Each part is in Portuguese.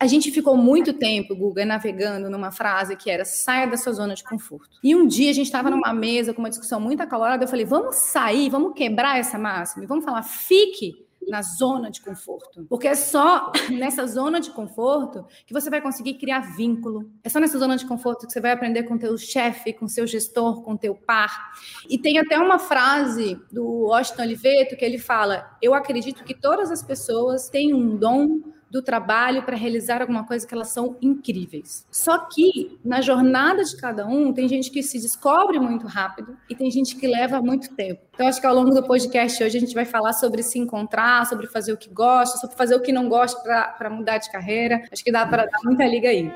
a gente ficou muito tempo, Guga, navegando numa frase que era saia da sua zona de conforto. E um dia a gente estava numa mesa com uma discussão muito acalorada, eu falei, vamos sair, vamos quebrar essa máxima, vamos falar, fique na zona de conforto. Porque é só nessa zona de conforto que você vai conseguir criar vínculo. É só nessa zona de conforto que você vai aprender com teu chefe, com seu gestor, com teu par. E tem até uma frase do Washington Oliveto que ele fala: "Eu acredito que todas as pessoas têm um dom do trabalho para realizar alguma coisa que elas são incríveis. Só que na jornada de cada um, tem gente que se descobre muito rápido e tem gente que leva muito tempo. Então, acho que ao longo do podcast hoje a gente vai falar sobre se encontrar, sobre fazer o que gosta, sobre fazer o que não gosta para mudar de carreira. Acho que dá para dar muita liga aí.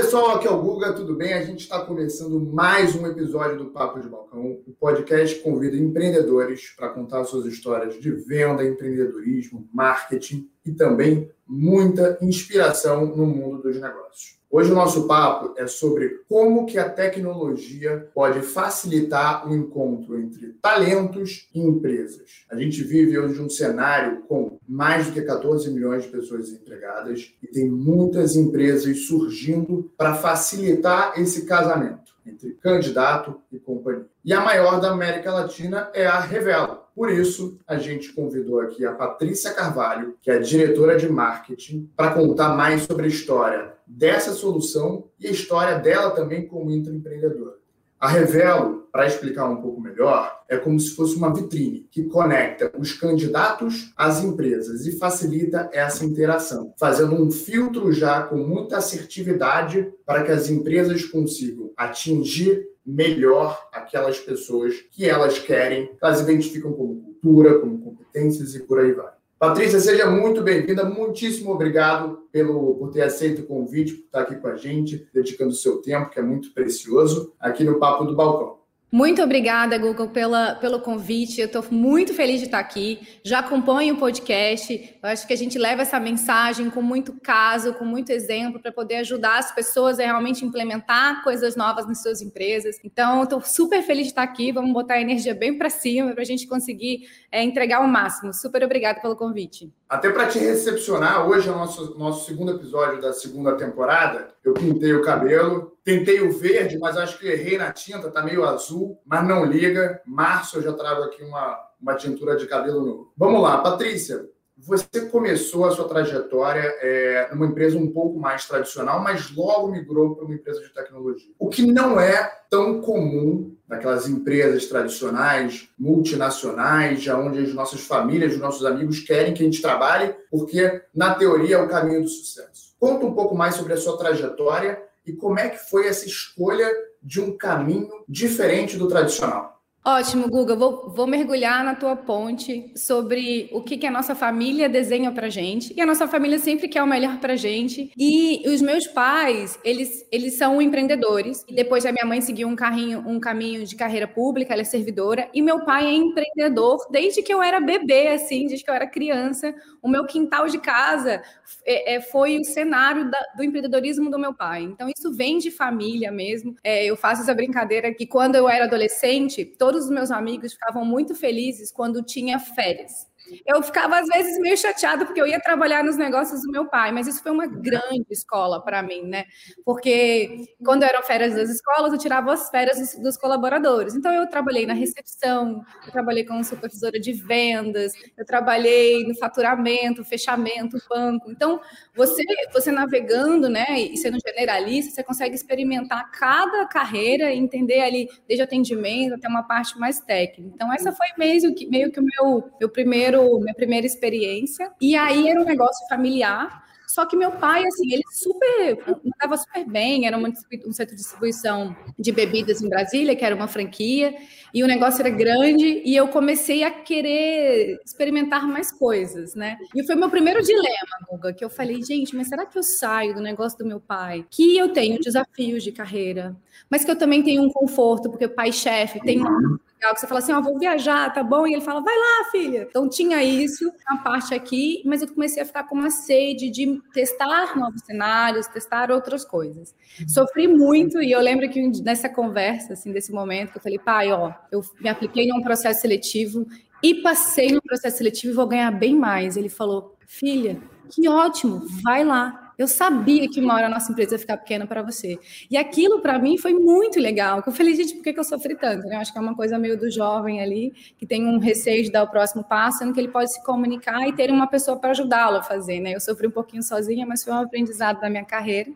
Pessoal, aqui é o Guga, tudo bem? A gente está começando mais um episódio do Papo de Balcão, o podcast que convida empreendedores para contar suas histórias de venda, empreendedorismo, marketing e também muita inspiração no mundo dos negócios. Hoje o nosso papo é sobre como que a tecnologia pode facilitar o encontro entre talentos e empresas. A gente vive hoje um cenário com mais do que 14 milhões de pessoas empregadas e tem muitas empresas surgindo para facilitar esse casamento entre candidato e companhia. E a maior da América Latina é a Revela. Por isso, a gente convidou aqui a Patrícia Carvalho, que é diretora de marketing, para contar mais sobre a história dessa solução e a história dela também como intraempreendedora. A Revelo, para explicar um pouco melhor, é como se fosse uma vitrine que conecta os candidatos às empresas e facilita essa interação, fazendo um filtro já com muita assertividade para que as empresas consigam atingir melhor aquelas pessoas que elas querem, elas identificam como cultura, como competências e por aí vai. Patrícia, seja muito bem-vinda. Muitíssimo obrigado pelo, por ter aceito o convite, por estar aqui com a gente, dedicando o seu tempo, que é muito precioso, aqui no Papo do Balcão. Muito obrigada, Google, pela, pelo convite. Eu estou muito feliz de estar aqui. Já acompanho o podcast. Eu acho que a gente leva essa mensagem com muito caso, com muito exemplo, para poder ajudar as pessoas a realmente implementar coisas novas nas suas empresas. Então, estou super feliz de estar aqui. Vamos botar a energia bem para cima para a gente conseguir é, entregar o máximo. Super obrigada pelo convite. Até para te recepcionar, hoje é o nosso, nosso segundo episódio da segunda temporada. Eu pintei o cabelo, tentei o verde, mas acho que errei na tinta, tá meio azul, mas não liga. Março eu já trago aqui uma, uma tintura de cabelo novo. Vamos lá, Patrícia. Você começou a sua trajetória é, numa empresa um pouco mais tradicional, mas logo migrou para uma empresa de tecnologia. O que não é tão comum naquelas empresas tradicionais, multinacionais, onde as nossas famílias, os nossos amigos querem que a gente trabalhe, porque na teoria é o caminho do sucesso. Conta um pouco mais sobre a sua trajetória e como é que foi essa escolha de um caminho diferente do tradicional. Ótimo, Guga. Vou, vou mergulhar na tua ponte sobre o que, que a nossa família desenha pra gente. E a nossa família sempre quer o melhor pra gente. E os meus pais, eles, eles são empreendedores. E depois a minha mãe seguiu um, carrinho, um caminho de carreira pública, ela é servidora. E meu pai é empreendedor desde que eu era bebê, assim, desde que eu era criança. O meu quintal de casa é, é, foi o cenário da, do empreendedorismo do meu pai. Então, isso vem de família mesmo. É, eu faço essa brincadeira que quando eu era adolescente, todos todos os meus amigos ficavam muito felizes quando tinha férias. Eu ficava, às vezes, meio chateada, porque eu ia trabalhar nos negócios do meu pai, mas isso foi uma grande escola para mim, né? Porque quando eram férias das escolas, eu tirava as férias dos colaboradores. Então, eu trabalhei na recepção, eu trabalhei como supervisora de vendas, eu trabalhei no faturamento, fechamento, banco. Então, você, você navegando, né, e sendo generalista, você consegue experimentar cada carreira e entender ali, desde atendimento até uma parte mais técnica. Então, essa foi meio que, meio que o meu, meu primeiro primeiro, minha primeira experiência. E aí era um negócio familiar. Só que meu pai, assim, ele super, estava super bem, era uma, um centro de distribuição de bebidas em Brasília, que era uma franquia, e o negócio era grande, e eu comecei a querer experimentar mais coisas, né? E foi meu primeiro dilema, Guga, que eu falei, gente, mas será que eu saio do negócio do meu pai? Que eu tenho desafios de carreira, mas que eu também tenho um conforto, porque o pai chefe tem uma legal, que você fala assim, ó, oh, vou viajar, tá bom? E ele fala, vai lá, filha. Então tinha isso, uma parte aqui, mas eu comecei a ficar com uma sede de testar novos cenários, testar outras coisas. Sofri muito e eu lembro que nessa conversa, assim, desse momento, que eu falei, pai, ó, eu me apliquei num processo seletivo e passei no processo seletivo e vou ganhar bem mais. Ele falou, filha, que ótimo, vai lá. Eu sabia que uma hora a nossa empresa ia ficar pequena para você. E aquilo, para mim, foi muito legal. Eu falei, gente, por que, eu sofri tanto? Eu acho que é uma coisa meio do jovem ali, que tem um receio de dar o próximo passo, sendo que ele pode se comunicar e ter uma pessoa para ajudá-lo a fazer. Né? Eu sofri um pouquinho sozinha, mas foi um aprendizado da minha carreira.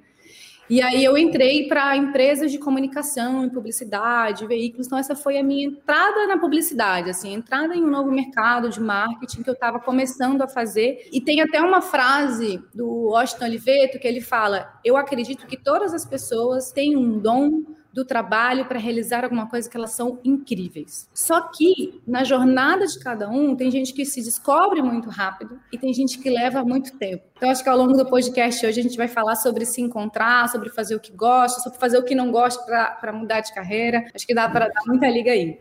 E aí eu entrei para empresas de comunicação e publicidade, veículos. Então essa foi a minha entrada na publicidade, assim, entrada em um novo mercado de marketing que eu estava começando a fazer. E tem até uma frase do Washington Oliveto que ele fala: "Eu acredito que todas as pessoas têm um dom do trabalho para realizar alguma coisa que elas são incríveis. Só que na jornada de cada um, tem gente que se descobre muito rápido e tem gente que leva muito tempo. Então, acho que ao longo do podcast hoje a gente vai falar sobre se encontrar, sobre fazer o que gosta, sobre fazer o que não gosta para mudar de carreira. Acho que dá para dar muita liga aí.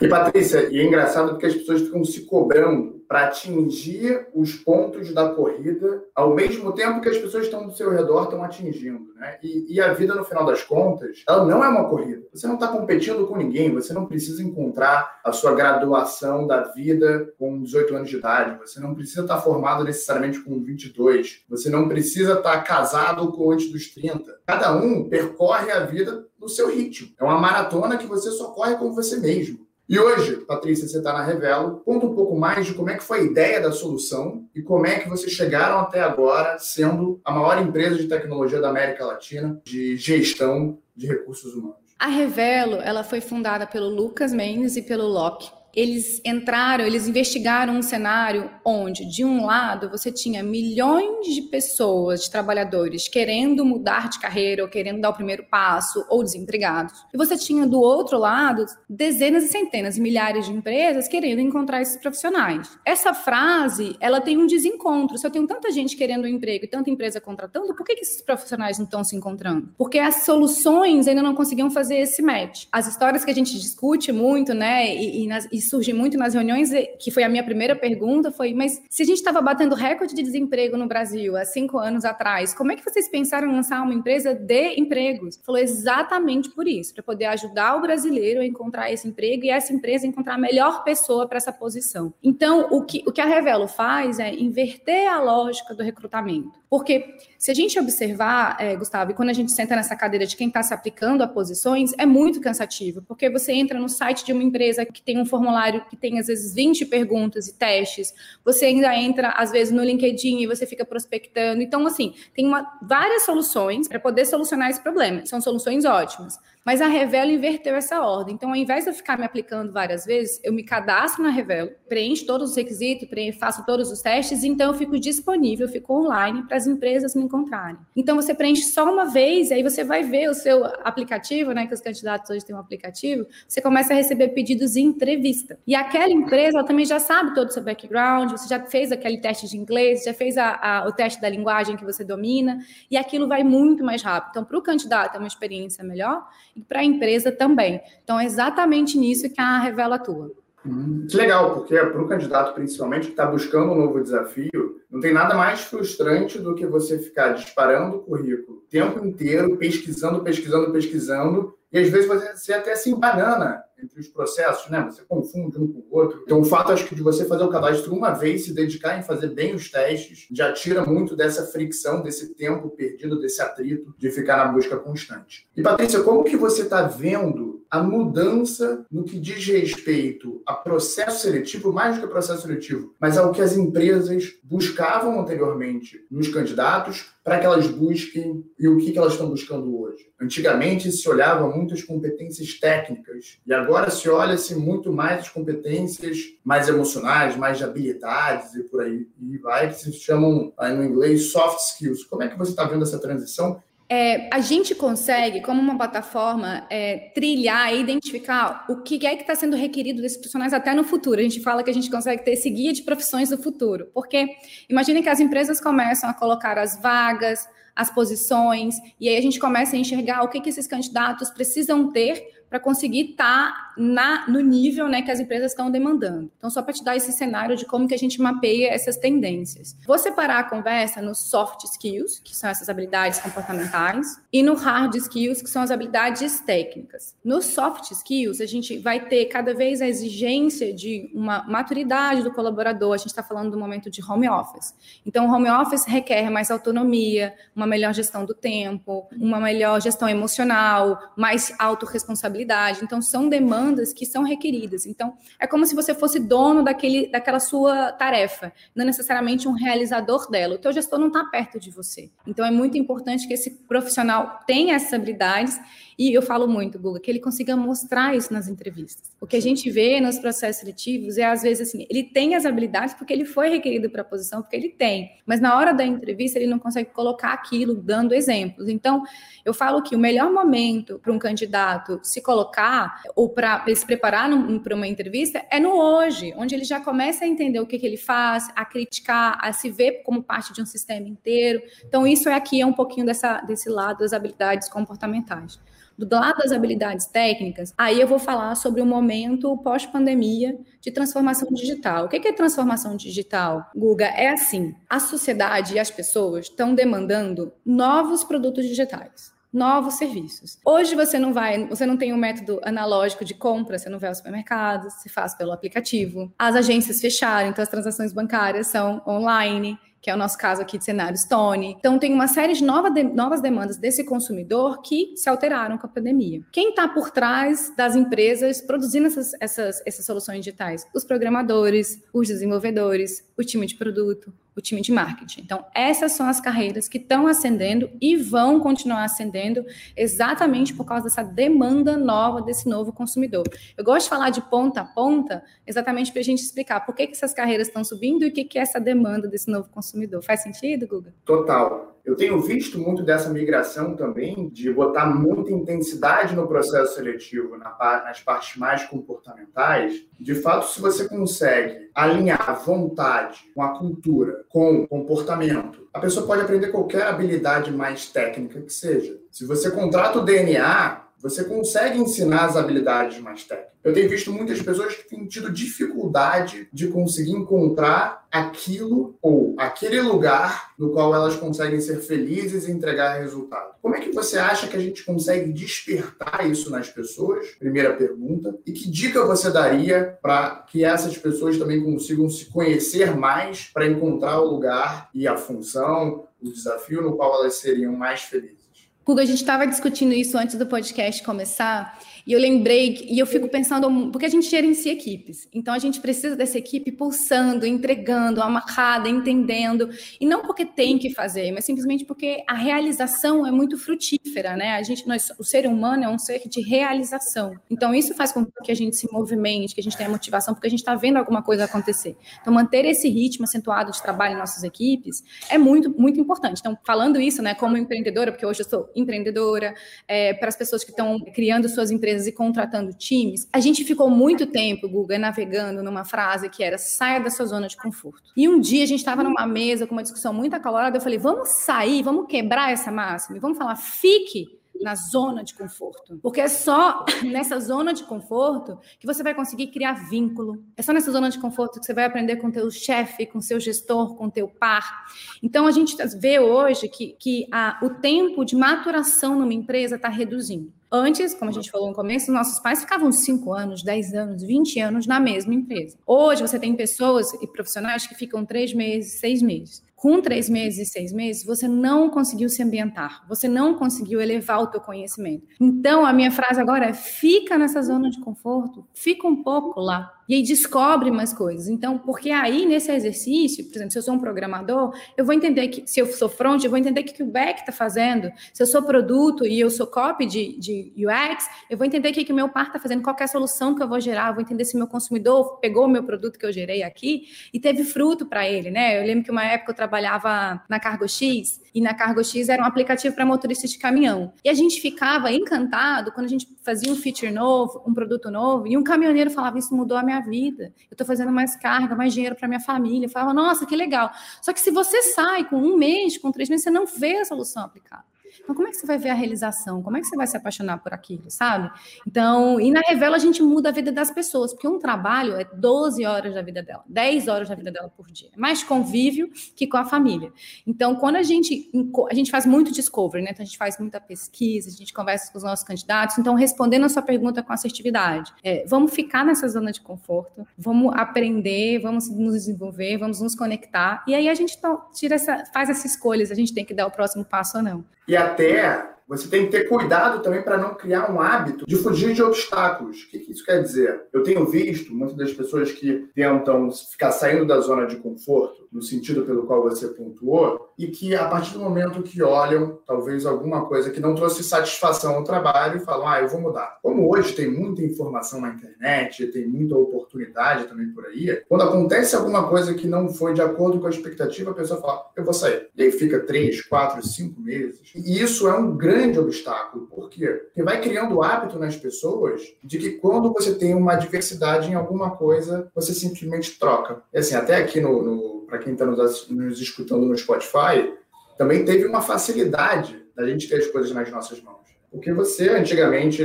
E Patrícia, e é engraçado porque as pessoas ficam se cobrando para atingir os pontos da corrida ao mesmo tempo que as pessoas estão do seu redor estão atingindo, né? E, e a vida no final das contas, ela não é uma corrida. Você não está competindo com ninguém. Você não precisa encontrar a sua graduação da vida com 18 anos de idade. Você não precisa estar tá formado necessariamente com 22. Você não precisa estar tá casado com antes dos 30. Cada um percorre a vida no seu ritmo. É uma maratona que você só corre com você mesmo. E hoje, Patrícia, você está na Revelo. Conta um pouco mais de como é que foi a ideia da solução e como é que vocês chegaram até agora sendo a maior empresa de tecnologia da América Latina de gestão de recursos humanos. A Revelo, ela foi fundada pelo Lucas Mendes e pelo Locke eles entraram, eles investigaram um cenário onde, de um lado, você tinha milhões de pessoas, de trabalhadores, querendo mudar de carreira ou querendo dar o primeiro passo ou desempregados. E você tinha, do outro lado, dezenas e centenas, milhares de empresas querendo encontrar esses profissionais. Essa frase, ela tem um desencontro. Se eu tenho tanta gente querendo um emprego e tanta empresa contratando, por que, esses profissionais não estão se encontrando? Porque as soluções ainda não conseguiam fazer esse match. As histórias que a gente discute muito, né, e, e, nas, e surge muito nas reuniões, que foi a minha primeira pergunta, foi, mas se a gente estava batendo recorde de desemprego no Brasil há cinco anos atrás, como é que vocês pensaram em lançar uma empresa de empregos? Falou exatamente por isso, para poder ajudar o brasileiro a encontrar esse emprego e essa empresa encontrar a melhor pessoa para essa posição. Então, o que, o que a Revelo faz é inverter a lógica do recrutamento. Porque se a gente observar, é, Gustavo, e quando a gente senta nessa cadeira de quem está se aplicando a posições, é muito cansativo, porque você entra no site de uma empresa que tem um formulário que tem às vezes 20 perguntas e testes, você ainda entra às vezes no LinkedIn e você fica prospectando. Então, assim, tem uma, várias soluções para poder solucionar esse problema. São soluções ótimas. Mas a Revelo inverteu essa ordem. Então, ao invés de eu ficar me aplicando várias vezes, eu me cadastro na Revelo, preencho todos os requisitos, faço todos os testes, então eu fico disponível, fico online para as empresas me encontrarem. Então, você preenche só uma vez, aí você vai ver o seu aplicativo, né? Que os candidatos hoje têm um aplicativo, você começa a receber pedidos de entrevista. E aquela empresa, ela também já sabe todo o seu background, você já fez aquele teste de inglês, já fez a, a, o teste da linguagem que você domina, e aquilo vai muito mais rápido. Então, para o candidato é uma experiência melhor e para a empresa também. Então, é exatamente nisso que a Revela atua. Hum, que legal, porque para o candidato, principalmente, que está buscando um novo desafio, não tem nada mais frustrante do que você ficar disparando o currículo o tempo inteiro, pesquisando, pesquisando, pesquisando, e às vezes você até se embanana entre os processos, né? Você confunde um com o outro. Então, o fato, acho que, de você fazer o cadastro uma vez, se dedicar em fazer bem os testes, já tira muito dessa fricção, desse tempo perdido, desse atrito de ficar na busca constante. E, Patrícia, como que você está vendo a mudança no que diz respeito a processo seletivo, mais do que processo seletivo, mas ao que as empresas buscavam anteriormente nos candidatos para que elas busquem e o que elas estão buscando hoje. Antigamente se olhava muito as competências técnicas e agora se olha-se muito mais as competências mais emocionais, mais de habilidades e por aí e vai que se chamam no inglês soft skills. Como é que você está vendo essa transição é, a gente consegue, como uma plataforma, é, trilhar e identificar o que é que está sendo requerido desses profissionais até no futuro. A gente fala que a gente consegue ter esse guia de profissões do futuro, porque imagine que as empresas começam a colocar as vagas, as posições, e aí a gente começa a enxergar o que, que esses candidatos precisam ter para conseguir estar tá no nível né, que as empresas estão demandando. Então, só para te dar esse cenário de como que a gente mapeia essas tendências. Vou separar a conversa nos soft skills, que são essas habilidades comportamentais, e no hard skills, que são as habilidades técnicas. Nos soft skills, a gente vai ter cada vez a exigência de uma maturidade do colaborador. A gente está falando do momento de home office. Então, home office requer mais autonomia, uma melhor gestão do tempo, uma melhor gestão emocional, mais autorresponsabilidade então, são demandas que são requeridas. Então, é como se você fosse dono daquele, daquela sua tarefa, não necessariamente um realizador dela. O teu gestor não está perto de você. Então, é muito importante que esse profissional tenha essas habilidades e eu falo muito, Guga, que ele consiga mostrar isso nas entrevistas. O que a gente vê nos processos seletivos é, às vezes, assim, ele tem as habilidades porque ele foi requerido para a posição, porque ele tem. Mas na hora da entrevista, ele não consegue colocar aquilo dando exemplos. Então, eu falo que o melhor momento para um candidato se colocar ou para se preparar para uma entrevista é no hoje, onde ele já começa a entender o que, que ele faz, a criticar, a se ver como parte de um sistema inteiro. Então, isso é aqui, é um pouquinho dessa, desse lado das habilidades comportamentais. Do lado das habilidades técnicas, aí eu vou falar sobre o momento pós-pandemia de transformação digital. O que é transformação digital, Guga? É assim: a sociedade e as pessoas estão demandando novos produtos digitais novos serviços. Hoje você não vai, você não tem um método analógico de compra, você não vai ao supermercado, se faz pelo aplicativo. As agências fecharam, então as transações bancárias são online que é o nosso caso aqui de cenário Stone. Então, tem uma série de, nova de novas demandas desse consumidor que se alteraram com a pandemia. Quem está por trás das empresas produzindo essas, essas, essas soluções digitais? Os programadores, os desenvolvedores, o time de produto, o time de marketing. Então, essas são as carreiras que estão ascendendo e vão continuar ascendendo exatamente por causa dessa demanda nova desse novo consumidor. Eu gosto de falar de ponta a ponta exatamente para a gente explicar por que, que essas carreiras estão subindo e o que, que é essa demanda desse novo consumidor. Faz sentido, Guga? Total. Eu tenho visto muito dessa migração também, de botar muita intensidade no processo seletivo, nas partes mais comportamentais. De fato, se você consegue alinhar a vontade com a cultura, com o comportamento, a pessoa pode aprender qualquer habilidade mais técnica que seja. Se você contrata o DNA, você consegue ensinar as habilidades mais técnicas. Eu tenho visto muitas pessoas que têm tido dificuldade de conseguir encontrar aquilo ou aquele lugar no qual elas conseguem ser felizes e entregar resultado. Como é que você acha que a gente consegue despertar isso nas pessoas? Primeira pergunta. E que dica você daria para que essas pessoas também consigam se conhecer mais para encontrar o lugar e a função, o desafio no qual elas seriam mais felizes? Hugo, a gente estava discutindo isso antes do podcast começar, e eu lembrei, e eu fico pensando, porque a gente gerencia equipes, então a gente precisa dessa equipe pulsando, entregando, amarrada, entendendo, e não porque tem que fazer, mas simplesmente porque a realização é muito frutífera, né? A gente, nós, o ser humano é um ser de realização. Então isso faz com que a gente se movimente, que a gente tenha motivação, porque a gente está vendo alguma coisa acontecer. Então manter esse ritmo acentuado de trabalho em nossas equipes é muito, muito importante. Então, falando isso, né, como empreendedora, porque hoje eu sou empreendedora, é, para as pessoas que estão criando suas empresas e contratando times, a gente ficou muito tempo, Guga, navegando numa frase que era saia da sua zona de conforto. E um dia a gente estava numa mesa com uma discussão muito acalorada, eu falei, vamos sair, vamos quebrar essa máxima, vamos falar, fique na zona de conforto. Porque é só nessa zona de conforto que você vai conseguir criar vínculo. É só nessa zona de conforto que você vai aprender com teu chefe, com seu gestor, com teu par. Então a gente vê hoje que, que a, o tempo de maturação numa empresa está reduzindo. Antes, como a gente falou no começo, nossos pais ficavam 5 anos, 10 anos, 20 anos na mesma empresa. Hoje você tem pessoas e profissionais que ficam 3 meses, 6 meses com três meses e seis meses, você não conseguiu se ambientar, você não conseguiu elevar o teu conhecimento. Então, a minha frase agora é: fica nessa zona de conforto, fica um pouco lá. E aí descobre mais coisas. Então, porque aí nesse exercício, por exemplo, se eu sou um programador, eu vou entender que, se eu sou front, eu vou entender o que o back está fazendo. Se eu sou produto e eu sou copy de, de UX, eu vou entender o que o meu par está fazendo, qual é a solução que eu vou gerar, eu vou entender se meu consumidor pegou o meu produto que eu gerei aqui e teve fruto para ele, né? Eu lembro que uma época eu trabalhava na Cargo X, e na Cargo X era um aplicativo para motoristas de caminhão. E a gente ficava encantado quando a gente fazia um feature novo, um produto novo, e um caminhoneiro falava: Isso mudou a minha vida. Eu estou fazendo mais carga, mais dinheiro para minha família. Eu falava: Nossa, que legal. Só que se você sai com um mês, com três meses, você não vê a solução aplicada. Então, como é que você vai ver a realização? Como é que você vai se apaixonar por aquilo, sabe? Então, e na Revela a gente muda a vida das pessoas, porque um trabalho é 12 horas da vida dela, 10 horas da vida dela por dia. É mais convívio que com a família. Então, quando a gente a gente faz muito discovery, né? Então, a gente faz muita pesquisa, a gente conversa com os nossos candidatos. Então, respondendo a sua pergunta com assertividade, é, vamos ficar nessa zona de conforto, vamos aprender, vamos nos desenvolver, vamos nos conectar. E aí a gente tira essa, faz essas escolhas, a gente tem que dar o próximo passo ou não. E até você tem que ter cuidado também para não criar um hábito de fugir de obstáculos. O que isso quer dizer? Eu tenho visto muitas das pessoas que tentam ficar saindo da zona de conforto, no sentido pelo qual você pontuou, e que a partir do momento que olham talvez alguma coisa que não trouxe satisfação ao trabalho, falam: ah, eu vou mudar. Como hoje tem muita informação na internet, tem muita oportunidade também por aí, quando acontece alguma coisa que não foi de acordo com a expectativa, a pessoa fala: eu vou sair. E aí fica três, quatro, cinco meses. E isso é um grande grande obstáculo. Por quê? Porque vai criando o hábito nas pessoas de que quando você tem uma diversidade em alguma coisa, você simplesmente troca. E assim, até aqui no, no para quem está nos, nos escutando no Spotify, também teve uma facilidade da gente ter as coisas nas nossas mãos. Porque você, antigamente,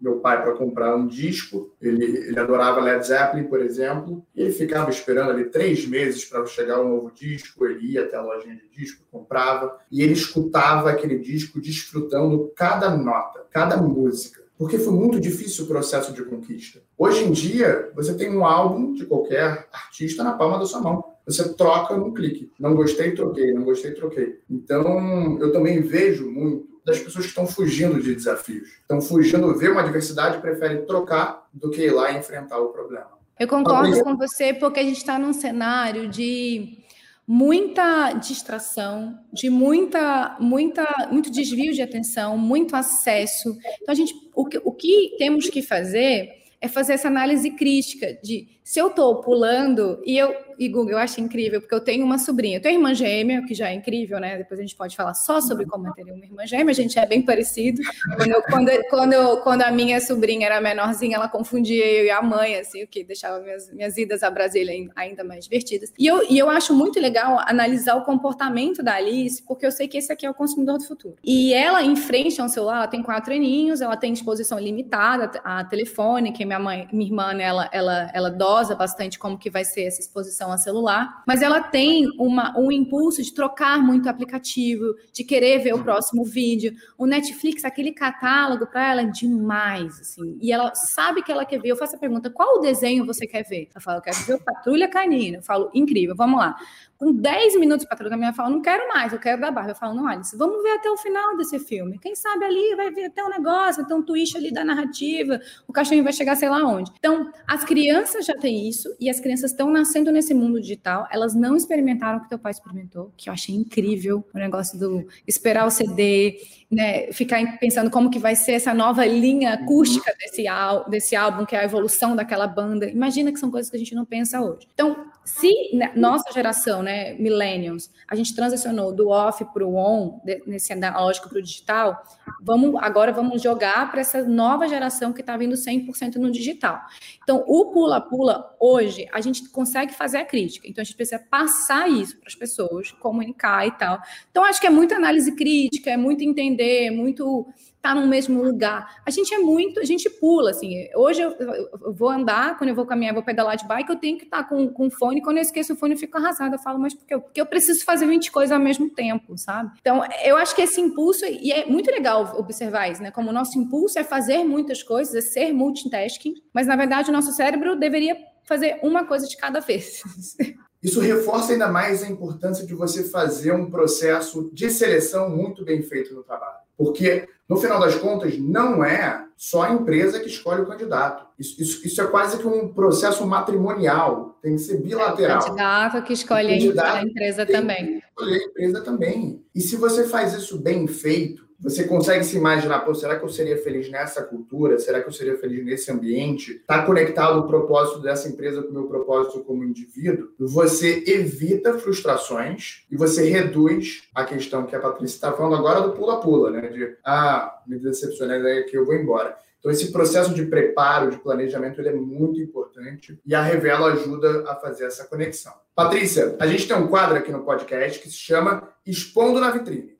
meu pai, para comprar um disco, ele, ele adorava Led Zeppelin, por exemplo, e ele ficava esperando ali três meses para chegar um novo disco, ele ia até a lojinha de disco, comprava, e ele escutava aquele disco desfrutando cada nota, cada música. Porque foi muito difícil o processo de conquista. Hoje em dia, você tem um álbum de qualquer artista na palma da sua mão. Você troca num clique. Não gostei, troquei. Não gostei, troquei. Então, eu também vejo muito das pessoas que estão fugindo de desafios. Estão fugindo, ver uma adversidade, preferem trocar do que ir lá e enfrentar o problema. Eu concordo com você, porque a gente está num cenário de muita distração, de muita, muita, muito desvio de atenção, muito acesso. Então, a gente, o que, o que temos que fazer é fazer essa análise crítica de se eu estou pulando e eu e Google, eu acho incrível, porque eu tenho uma sobrinha, eu tenho irmã gêmea, que já é incrível, né? Depois a gente pode falar só sobre como eu teria uma irmã gêmea, a gente é bem parecido. Quando, eu, quando, quando, eu, quando, a minha sobrinha era menorzinha, ela confundia eu e a mãe, assim, o que deixava minhas, minhas idas a Brasília ainda mais divertidas. E eu, e eu acho muito legal analisar o comportamento da Alice, porque eu sei que esse aqui é o consumidor do futuro. E ela, em frente ao celular, ela tem quatro aninhos, ela tem exposição limitada a telefone, que minha mãe, minha irmã, né, ela, ela, ela dosa bastante como que vai ser essa exposição a celular, mas ela tem uma, um impulso de trocar muito aplicativo, de querer ver o próximo vídeo. O Netflix, aquele catálogo para ela é demais, assim. E ela sabe que ela quer ver. Eu faço a pergunta: qual o desenho você quer ver? Ela fala: eu quero ver o Patrulha Canina. Eu falo: incrível, vamos lá com 10 minutos para trocar minha fala, não quero mais, eu quero da Barbie. Eu falo, não, Alice, vamos ver até o final desse filme. Quem sabe ali vai ver até um negócio, ter um twist ali da narrativa, o cachorro vai chegar sei lá onde. Então, as crianças já têm isso e as crianças estão nascendo nesse mundo digital, elas não experimentaram o que teu pai experimentou, que eu achei incrível, o negócio do esperar o CD, né, ficar pensando como que vai ser essa nova linha acústica desse, desse álbum, que é a evolução daquela banda. Imagina que são coisas que a gente não pensa hoje. Então, se né, nossa geração, né, millennials, a gente transicionou do off para o on, nesse analógico para o digital, vamos agora vamos jogar para essa nova geração que está vindo 100% no digital. Então, o pula-pula, hoje, a gente consegue fazer a crítica. Então, a gente precisa passar isso para as pessoas, comunicar e tal. Então, acho que é muita análise crítica, é muito entender aprender, muito estar tá no mesmo lugar. A gente é muito, a gente pula, assim. Hoje eu, eu, vou andar, quando eu vou caminhar, vou pedalar de bike, eu tenho que estar tá com, com fone. Quando eu esqueço o fone, eu fico arrasada. Eu falo, mas porque eu, porque eu preciso fazer 20 coisas ao mesmo tempo, sabe? Então, eu acho que esse impulso, e é muito legal observar isso, né? Como o nosso impulso é fazer muitas coisas, é ser multitasking, mas na verdade o nosso cérebro deveria fazer uma coisa de cada vez. Isso reforça ainda mais a importância de você fazer um processo de seleção muito bem feito no trabalho. Porque, no final das contas, não é só a empresa que escolhe o candidato. Isso, isso, isso é quase que um processo matrimonial, tem que ser bilateral. É o candidato que escolhe candidato a empresa também. escolher a empresa também. E se você faz isso bem feito, você consegue se imaginar, pô, será que eu seria feliz nessa cultura? Será que eu seria feliz nesse ambiente? Está conectado o propósito dessa empresa com o meu propósito como indivíduo? Você evita frustrações e você reduz a questão que a Patrícia está falando agora do pula-pula, né? De, ah, me decepcionei, daí que eu vou embora. Então, esse processo de preparo, de planejamento, ele é muito importante e a Revelo ajuda a fazer essa conexão. Patrícia, a gente tem um quadro aqui no podcast que se chama Expondo na Vitrine.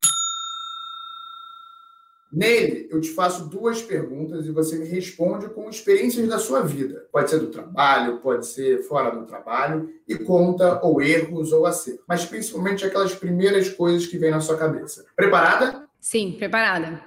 Nele, eu te faço duas perguntas e você me responde com experiências da sua vida. Pode ser do trabalho, pode ser fora do trabalho, e conta ou erros ou acertos. Mas principalmente aquelas primeiras coisas que vêm na sua cabeça. Preparada? Sim, preparada.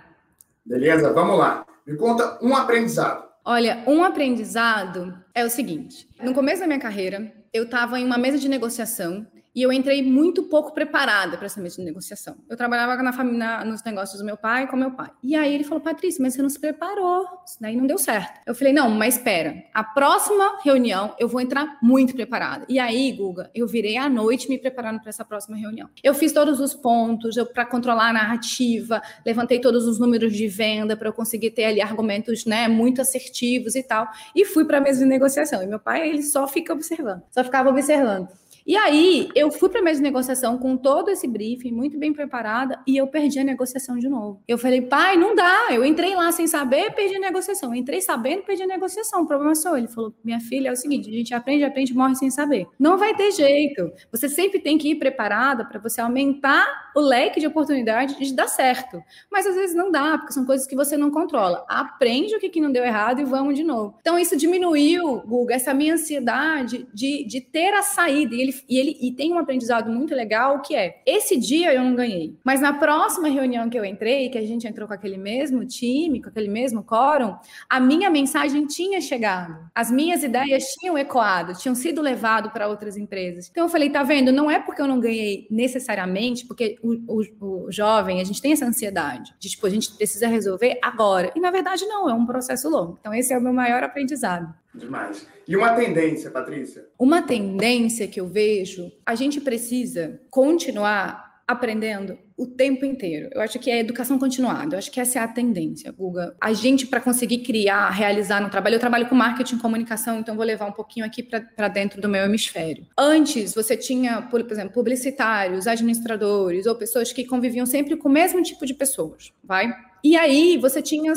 Beleza? Vamos lá. Me conta um aprendizado. Olha, um aprendizado é o seguinte: no começo da minha carreira, eu estava em uma mesa de negociação e eu entrei muito pouco preparada para essa mesa de negociação. Eu trabalhava na família, nos negócios do meu pai com meu pai. E aí ele falou, Patrícia, mas você não se preparou. Isso daí não deu certo. Eu falei, não, mas espera. A próxima reunião eu vou entrar muito preparada. E aí, Guga, eu virei à noite me preparando para essa próxima reunião. Eu fiz todos os pontos para controlar a narrativa, levantei todos os números de venda para eu conseguir ter ali argumentos né, muito assertivos e tal. E fui para a mesa de negociação. E meu pai, ele só fica observando. Só ficava observando. E aí, eu fui para a mesa de negociação com todo esse briefing, muito bem preparada, e eu perdi a negociação de novo. Eu falei, pai, não dá. Eu entrei lá sem saber, perdi a negociação. Eu entrei sabendo, perdi a negociação. O problema seu. Ele falou, minha filha, é o seguinte: a gente aprende, aprende, morre sem saber. Não vai ter jeito. Você sempre tem que ir preparada para você aumentar o leque de oportunidade de dar certo. Mas às vezes não dá, porque são coisas que você não controla. Aprende o que, que não deu errado e vamos de novo. Então, isso diminuiu, Guga, essa minha ansiedade de, de ter a saída. E ele e ele e tem um aprendizado muito legal que é: esse dia eu não ganhei, mas na próxima reunião que eu entrei, que a gente entrou com aquele mesmo time, com aquele mesmo quórum, a minha mensagem tinha chegado, as minhas ideias tinham ecoado, tinham sido levado para outras empresas. Então eu falei, tá vendo? Não é porque eu não ganhei necessariamente, porque o, o, o jovem, a gente tem essa ansiedade de tipo, a gente precisa resolver agora. E na verdade não, é um processo longo. Então esse é o meu maior aprendizado. Demais. E uma tendência, Patrícia? Uma tendência que eu vejo, a gente precisa continuar aprendendo o tempo inteiro. Eu acho que é educação continuada. Eu acho que essa é a tendência, Guga. A gente, para conseguir criar, realizar no trabalho, eu trabalho com marketing e comunicação, então vou levar um pouquinho aqui para dentro do meu hemisfério. Antes, você tinha, por exemplo, publicitários, administradores ou pessoas que conviviam sempre com o mesmo tipo de pessoas, vai? E aí você tinha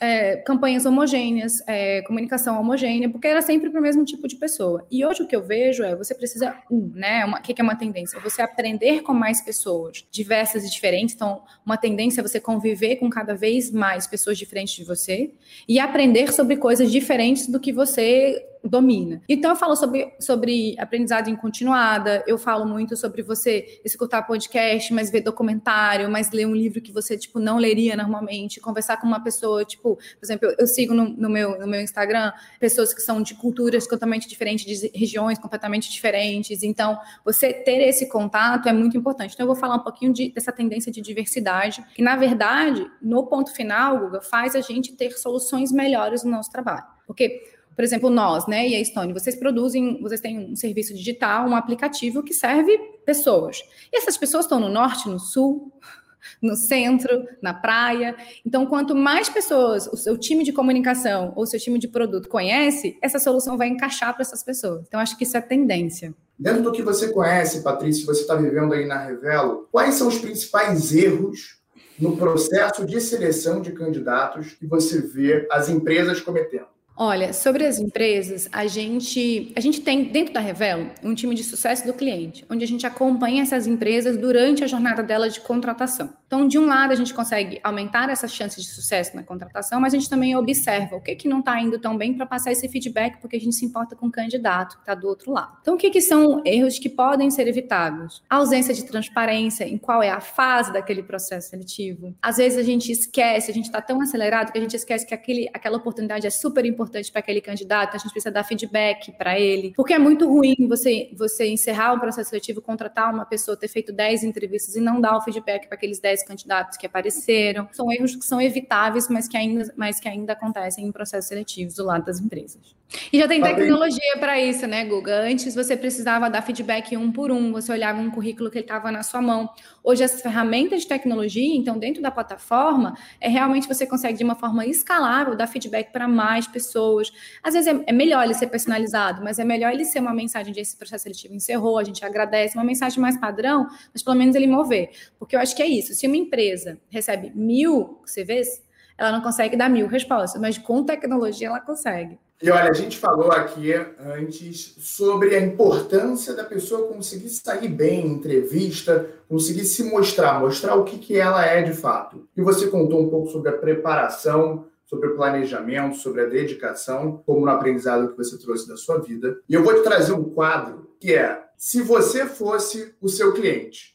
é, campanhas homogêneas, é, comunicação homogênea, porque era sempre para o mesmo tipo de pessoa. E hoje o que eu vejo é você precisa, um, né? O que, que é uma tendência? Você aprender com mais pessoas diversas e diferentes. Então, uma tendência é você conviver com cada vez mais pessoas diferentes de você e aprender sobre coisas diferentes do que você domina. Então, eu falo sobre, sobre aprendizagem continuada, eu falo muito sobre você escutar podcast, mas ver documentário, mas ler um livro que você, tipo, não leria normalmente, conversar com uma pessoa, tipo, por exemplo, eu, sigo no, no, meu, no meu Instagram pessoas que são de culturas completamente diferentes, de regiões completamente diferentes, então, você ter esse contato é muito importante. Então, eu vou falar um pouquinho de, dessa tendência de diversidade, que, na verdade, no ponto final, Guga, faz a gente ter soluções melhores no nosso trabalho. Porque por exemplo, nós, né, e a Stone, vocês produzem, vocês têm um serviço digital, um aplicativo que serve pessoas. E essas pessoas estão no norte, no sul, no centro, na praia. Então, quanto mais pessoas o seu time de comunicação ou o seu time de produto conhece, essa solução vai encaixar para essas pessoas. Então, acho que isso é tendência. Dentro do que você conhece, Patrícia, você está vivendo aí na Revelo, quais são os principais erros no processo de seleção de candidatos que você vê as empresas cometendo? Olha, sobre as empresas, a gente, a gente tem dentro da Revelo um time de sucesso do cliente, onde a gente acompanha essas empresas durante a jornada dela de contratação. Então, de um lado, a gente consegue aumentar essas chances de sucesso na contratação, mas a gente também observa o que, que não está indo tão bem para passar esse feedback, porque a gente se importa com o candidato que está do outro lado. Então, o que, que são erros que podem ser evitados? A ausência de transparência em qual é a fase daquele processo seletivo. Às vezes a gente esquece, a gente está tão acelerado que a gente esquece que aquele, aquela oportunidade é super importante importante para aquele candidato, a gente precisa dar feedback para ele. Porque é muito ruim você, você encerrar um processo seletivo, contratar uma pessoa, ter feito 10 entrevistas e não dar o feedback para aqueles 10 candidatos que apareceram. São erros que são evitáveis, mas que ainda, mas que ainda acontecem em processos seletivos do lado das empresas. E já tem tecnologia para isso, né, Guga? Antes você precisava dar feedback um por um, você olhava um currículo que ele estava na sua mão. Hoje, as ferramentas de tecnologia, então, dentro da plataforma, é realmente você consegue, de uma forma escalável, dar feedback para mais pessoas. Às vezes é, é, melhor ele ser personalizado, mas é melhor ele ser uma mensagem de esse processo seletivo encerrou, a gente agradece, uma mensagem mais padrão, mas pelo menos ele mover. Porque eu acho que é isso. Se uma empresa recebe mil CVs, ela não consegue dar mil respostas, mas com tecnologia ela consegue. E olha, a gente falou aqui antes sobre a importância da pessoa conseguir sair bem em entrevista, conseguir se mostrar, mostrar o que, que ela é de fato. E você contou um pouco sobre a preparação, sobre o planejamento, sobre a dedicação, como no aprendizado que você trouxe da sua vida. E eu vou te trazer um quadro que é Se você fosse o seu cliente.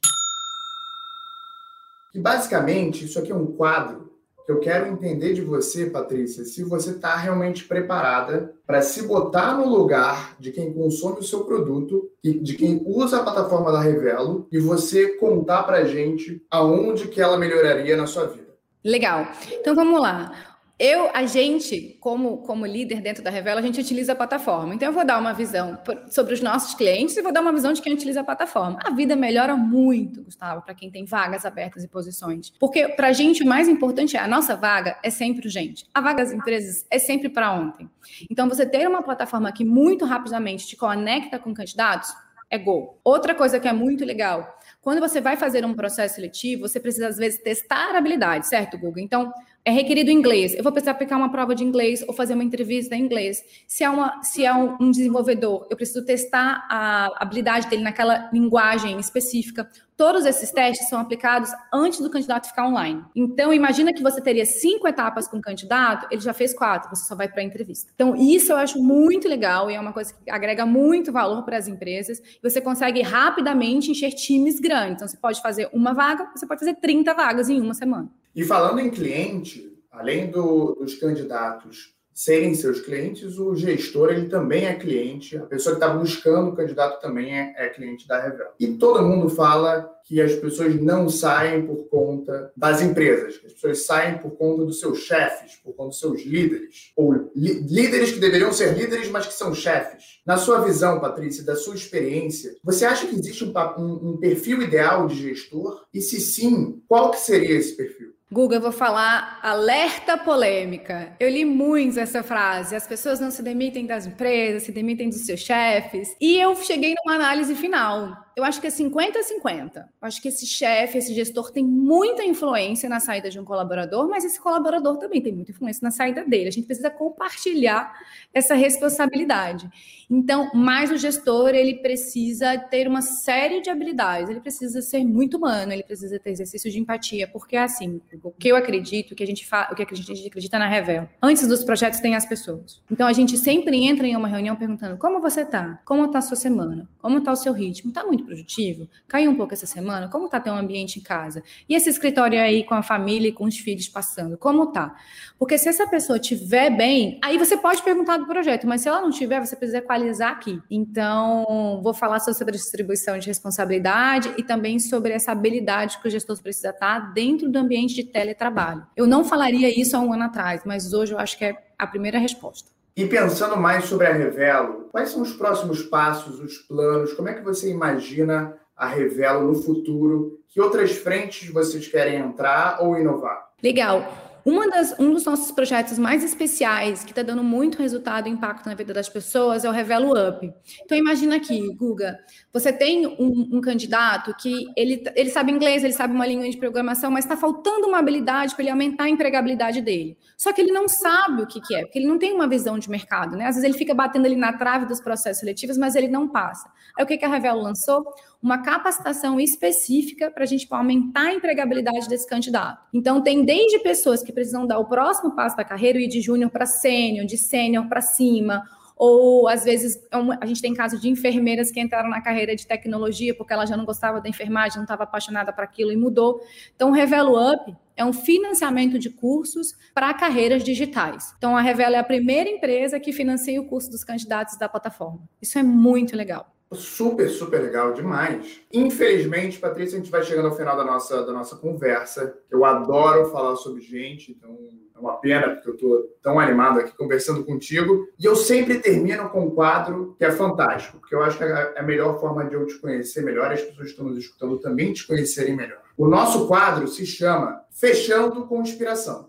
E basicamente, isso aqui é um quadro eu quero entender de você, Patrícia, se você está realmente preparada para se botar no lugar de quem consome o seu produto e de quem usa a plataforma da Revelo e você contar para a gente aonde que ela melhoraria na sua vida. Legal. Então vamos lá. Eu, a gente, como, como líder dentro da Revela, a gente utiliza a plataforma. Então, eu vou dar uma visão sobre os nossos clientes e vou dar uma visão de quem utiliza a plataforma. A vida melhora muito, Gustavo, para quem tem vagas abertas e posições. Porque, para a gente, o mais importante é a nossa vaga é sempre urgente. A vaga das empresas é sempre para ontem. Então, você ter uma plataforma que muito rapidamente te conecta com candidatos é gol. Outra coisa que é muito legal, quando você vai fazer um processo seletivo, você precisa, às vezes, testar habilidade, certo, Google? Então, é requerido inglês. Eu vou precisar aplicar uma prova de inglês ou fazer uma entrevista em inglês. Se é, uma, se é um, um desenvolvedor, eu preciso testar a habilidade dele naquela linguagem específica. Todos esses testes são aplicados antes do candidato ficar online. Então, imagina que você teria cinco etapas com o candidato, ele já fez quatro, você só vai para a entrevista. Então, isso eu acho muito legal e é uma coisa que agrega muito valor para as empresas. Você consegue rapidamente encher times grandes. Então, você pode fazer uma vaga, você pode fazer 30 vagas em uma semana. E falando em cliente, além do, dos candidatos serem seus clientes, o gestor ele também é cliente, a pessoa que está buscando o candidato também é, é, cliente da Revel. E todo mundo fala que as pessoas não saem por conta das empresas, que as pessoas saem por conta dos seus chefes, por conta dos seus líderes, ou líderes que deveriam ser líderes, mas que são chefes. Na sua visão, Patrícia, da sua experiência, você acha que existe um, um, um perfil ideal de gestor? E se sim, qual que seria esse perfil? Google, eu vou falar alerta polêmica. Eu li muito essa frase. As pessoas não se demitem das empresas, se demitem dos seus chefes. E eu cheguei numa análise final eu acho que é 50 a 50. Eu acho que esse chefe, esse gestor tem muita influência na saída de um colaborador, mas esse colaborador também tem muita influência na saída dele. A gente precisa compartilhar essa responsabilidade. Então, mais o gestor, ele precisa ter uma série de habilidades, ele precisa ser muito humano, ele precisa ter exercício de empatia, porque é assim, o que eu acredito, o que a gente fala, o que a gente acredita na Revel, antes dos projetos tem as pessoas. Então, a gente sempre entra em uma reunião perguntando: "Como você tá? Como tá a sua semana? Como tá o seu ritmo? Tá muito muito produtivo? Caiu um pouco essa semana? Como tá teu ambiente em casa? E esse escritório aí com a família e com os filhos passando? Como tá? Porque se essa pessoa tiver bem, aí você pode perguntar do projeto, mas se ela não tiver, você precisa equalizar aqui. Então, vou falar sobre a distribuição de responsabilidade e também sobre essa habilidade que o gestor precisa estar dentro do ambiente de teletrabalho. Eu não falaria isso há um ano atrás, mas hoje eu acho que é a primeira resposta. E pensando mais sobre a Revelo, quais são os próximos passos, os planos? Como é que você imagina a Revelo no futuro? Que outras frentes vocês querem entrar ou inovar? Legal. Das, um dos nossos projetos mais especiais, que está dando muito resultado e impacto na vida das pessoas, é o Revelo Up. Então, imagina aqui, Guga, você tem um, um candidato que ele, ele sabe inglês, ele sabe uma língua de programação, mas está faltando uma habilidade para ele aumentar a empregabilidade dele. Só que ele não sabe o que, que é, porque ele não tem uma visão de mercado, né? Às vezes ele fica batendo ali na trave dos processos seletivos, mas ele não passa. Aí o que, que a Revelo lançou? Uma capacitação específica para a gente aumentar a empregabilidade desse candidato. Então, tem desde pessoas que precisam dar o próximo passo da carreira, ir de júnior para sênior, de sênior para cima, ou às vezes é a gente tem casos de enfermeiras que entraram na carreira de tecnologia porque ela já não gostava da enfermagem, não estava apaixonada por aquilo e mudou. Então, o Revelo Up é um financiamento de cursos para carreiras digitais. Então, a Revelo é a primeira empresa que financia o curso dos candidatos da plataforma. Isso é muito legal. Super, super legal demais. Infelizmente, Patrícia, a gente vai chegando ao final da nossa, da nossa conversa. Eu adoro falar sobre gente, então é uma pena, porque eu estou tão animado aqui conversando contigo. E eu sempre termino com um quadro que é fantástico, porque eu acho que é a melhor forma de eu te conhecer melhor, as pessoas que estão nos escutando também te conhecerem melhor. O nosso quadro se chama Fechando com Inspiração.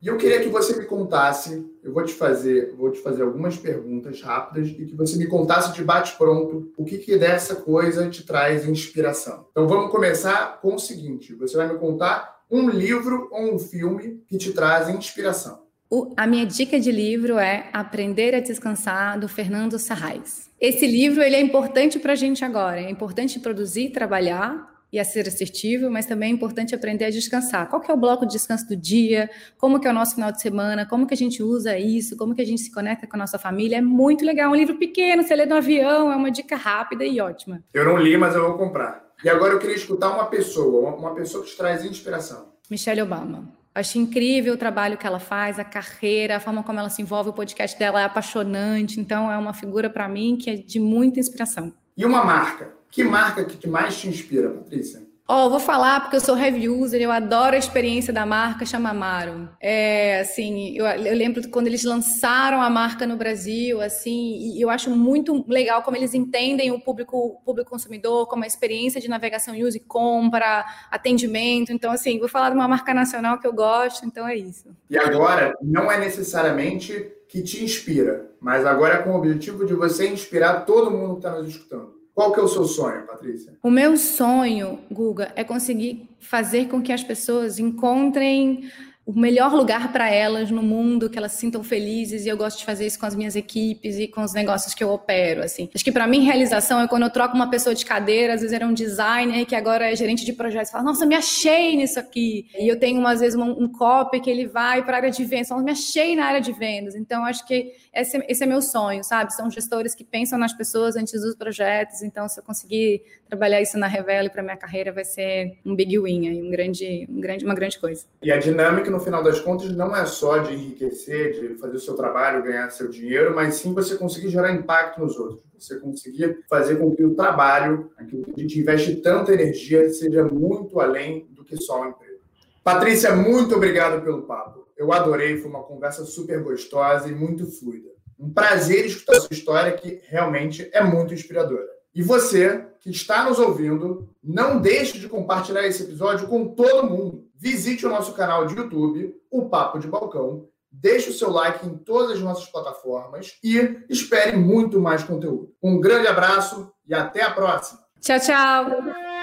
E eu queria que você me contasse, eu vou te fazer, vou te fazer algumas perguntas rápidas e que você me contasse de bate pronto o que, que dessa coisa te traz inspiração. Então vamos começar com o seguinte: você vai me contar um livro ou um filme que te traz inspiração. O, a minha dica de livro é Aprender a Descansar, do Fernando Sarrais. Esse livro ele é importante para a gente agora. É importante produzir, trabalhar, e a ser assertivo, mas também é importante aprender a descansar. Qual que é o bloco de descanso do dia? Como que é o nosso final de semana? Como que a gente usa isso? Como que a gente se conecta com a nossa família? É muito legal, é um livro pequeno, você lê no avião, é uma dica rápida e ótima. Eu não li, mas eu vou comprar. E agora eu queria escutar uma pessoa, uma pessoa que te traz inspiração. Michelle Obama. Acho incrível o trabalho que ela faz, a carreira, a forma como ela se envolve, o podcast dela é apaixonante, então é uma figura para mim que é de muita inspiração. E uma marca? Que marca que mais te inspira, Patrícia? Ó, oh, vou falar porque eu sou heavy user, eu adoro a experiência da marca, chama Amaro. É, assim, eu, eu lembro quando eles lançaram a marca no Brasil, assim, e eu acho muito legal como eles entendem o público, público consumidor, como a experiência de navegação use compra, atendimento. Então, assim, vou falar de uma marca nacional que eu gosto, então é isso. E agora, não é necessariamente que te inspira, mas agora é com o objetivo de você inspirar todo mundo que está nos escutando. Qual que é o seu sonho, Patrícia? O meu sonho, Guga, é conseguir fazer com que as pessoas encontrem o melhor lugar para elas no mundo, que elas se sintam felizes, e eu gosto de fazer isso com as minhas equipes e com os negócios que eu opero, assim. Acho que para mim realização é quando eu troco uma pessoa de cadeira, às vezes era um designer que agora é gerente de projetos, fala: "Nossa, me achei nisso aqui". E eu tenho às vezes um, um copy que ele vai para a área de vendas, fala: "Me achei na área de vendas". Então acho que esse, esse é meu sonho, sabe? São gestores que pensam nas pessoas antes dos projetos, então se eu conseguir trabalhar isso na Revela para minha carreira vai ser um big win, aí, um grande, um grande, uma grande coisa. E a dinâmica no final das contas não é só de enriquecer, de fazer o seu trabalho, ganhar seu dinheiro, mas sim você conseguir gerar impacto nos outros. Você conseguir fazer com que o trabalho, aquilo que a gente investe tanta energia, seja muito além do que só um emprego. Patrícia, muito obrigado pelo papo. Eu adorei, foi uma conversa super gostosa e muito fluida. Um prazer escutar a sua história, que realmente é muito inspiradora. E você que está nos ouvindo, não deixe de compartilhar esse episódio com todo mundo. Visite o nosso canal de YouTube, o Papo de Balcão, deixe o seu like em todas as nossas plataformas e espere muito mais conteúdo. Um grande abraço e até a próxima. Tchau, tchau.